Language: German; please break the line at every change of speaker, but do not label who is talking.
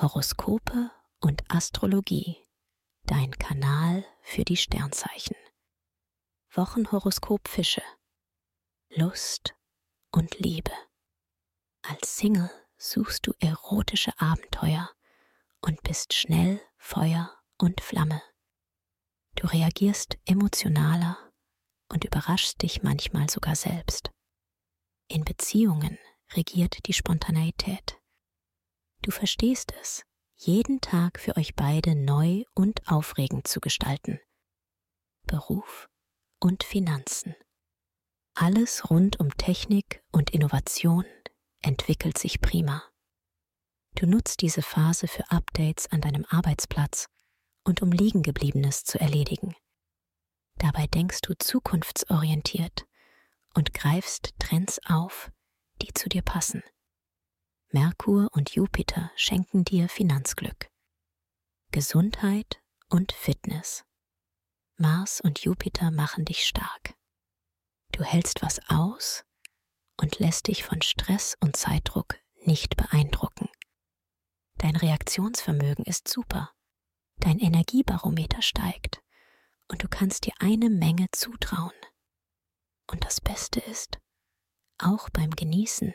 Horoskope und Astrologie. Dein Kanal für die Sternzeichen. Wochenhoroskop Fische. Lust und Liebe. Als Single suchst du erotische Abenteuer und bist schnell Feuer und Flamme. Du reagierst emotionaler und überraschst dich manchmal sogar selbst. In Beziehungen regiert die Spontaneität. Du verstehst es, jeden Tag für euch beide neu und aufregend zu gestalten. Beruf und Finanzen. Alles rund um Technik und Innovation entwickelt sich prima. Du nutzt diese Phase für Updates an deinem Arbeitsplatz und um Liegengebliebenes zu erledigen. Dabei denkst du zukunftsorientiert und greifst Trends auf, die zu dir passen. Merkur und Jupiter schenken dir Finanzglück, Gesundheit und Fitness. Mars und Jupiter machen dich stark. Du hältst was aus und lässt dich von Stress und Zeitdruck nicht beeindrucken. Dein Reaktionsvermögen ist super, dein Energiebarometer steigt und du kannst dir eine Menge zutrauen. Und das Beste ist, auch beim Genießen